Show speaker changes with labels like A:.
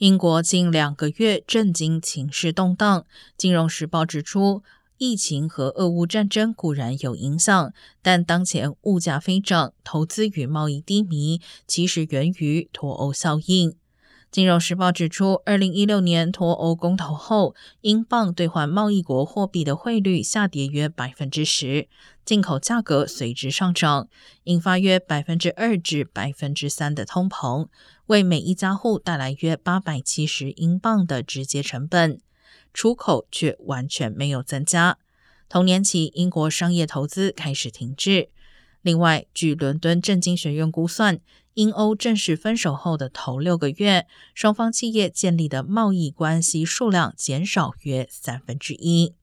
A: 英国近两个月震惊情势动荡，《金融时报》指出，疫情和俄乌战争固然有影响，但当前物价飞涨、投资与贸易低迷，其实源于脱欧效应。《金融时报》指出，二零一六年脱欧公投后，英镑兑换贸易国货币的汇率下跌约百分之十，进口价格随之上涨，引发约百分之二至百分之三的通膨。为每一家户带来约八百七十英镑的直接成本，出口却完全没有增加。同年起，英国商业投资开始停滞。另外，据伦敦政经学院估算，英欧正式分手后的头六个月，双方企业建立的贸易关系数量减少约三分之一。